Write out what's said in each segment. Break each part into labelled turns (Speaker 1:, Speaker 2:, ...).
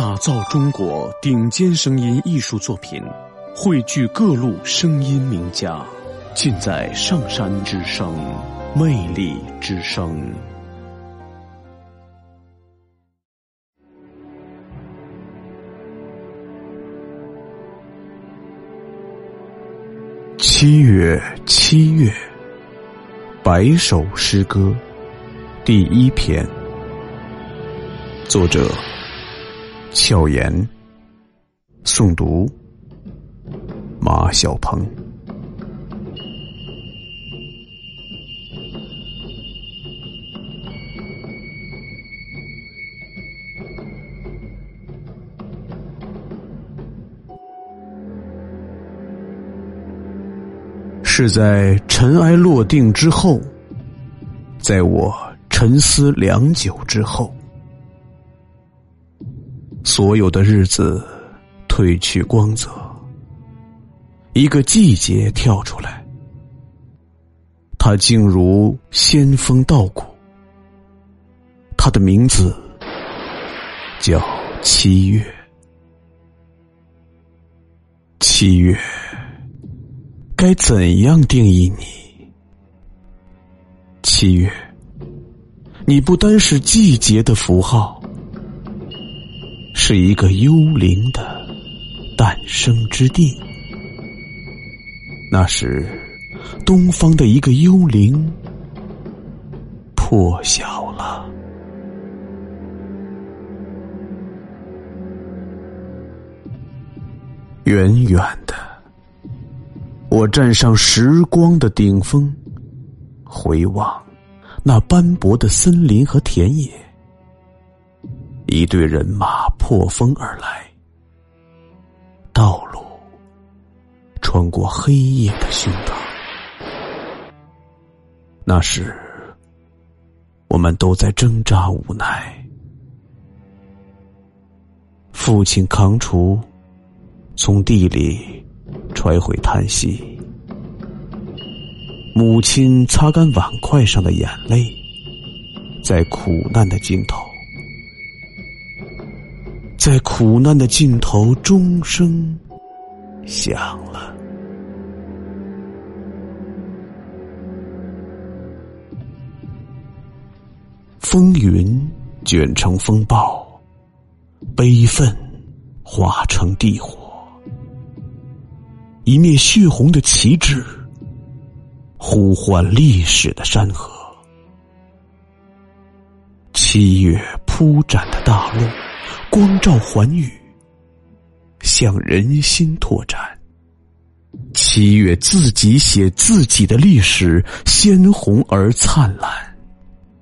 Speaker 1: 打造中国顶尖声音艺术作品，汇聚各路声音名家，尽在上山之声，魅力之声。七月，七月，百首诗歌，第一篇，作者。巧言，诵读马小鹏。是在尘埃落定之后，在我沉思良久之后。所有的日子褪去光泽，一个季节跳出来，它竟如仙风道骨。它的名字叫七月。七月，该怎样定义你？七月，你不单是季节的符号。是一个幽灵的诞生之地。那时，东方的一个幽灵破晓了。远远的，我站上时光的顶峰，回望那斑驳的森林和田野。一队人马破风而来，道路穿过黑夜的胸膛。那时，我们都在挣扎无奈。父亲扛锄，从地里揣回叹息；母亲擦干碗筷上的眼泪，在苦难的尽头。在苦难的尽头，钟声响了。风云卷成风暴，悲愤化成地火，一面血红的旗帜，呼唤历史的山河。七月铺展的大陆。光照寰宇，向人心拓展。七月自己写自己的历史，鲜红而灿烂。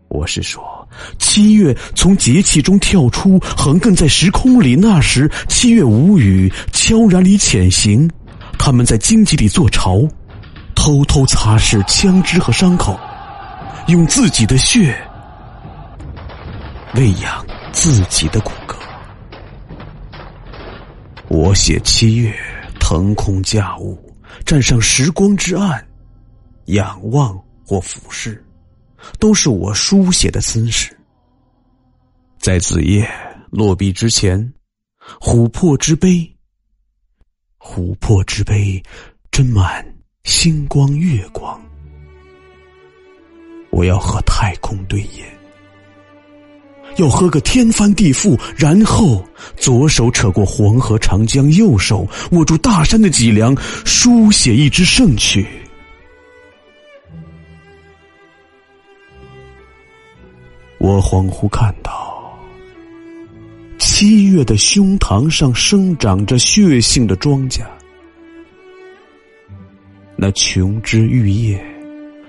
Speaker 1: 我是说，七月从节气中跳出，横亘在时空里。那时，七月无语，悄然里潜行。他们在荆棘里做巢，偷偷擦拭枪支和伤口，用自己的血喂养自己的骨。我写七月，腾空驾雾，站上时光之岸，仰望或俯视，都是我书写的姿势。在子夜落笔之前，琥珀之杯，琥珀之杯斟满星光月光，我要和太空对饮。要喝个天翻地覆，然后左手扯过黄河长江，右手握住大山的脊梁，书写一支圣曲。我恍惚看到，七月的胸膛上生长着血性的庄稼，那琼枝玉叶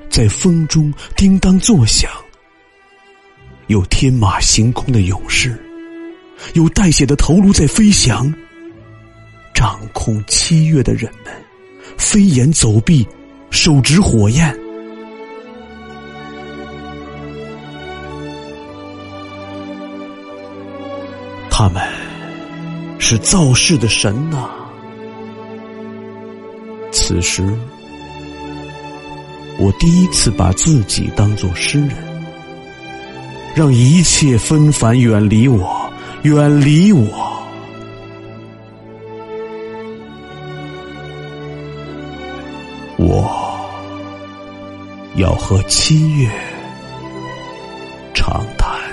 Speaker 1: 在风中叮当作响。有天马行空的勇士，有带血的头颅在飞翔。掌控七月的人们，飞檐走壁，手执火焰。他们是造世的神呐！此时，我第一次把自己当作诗人。让一切纷繁远离我，远离我。我要和七月长谈。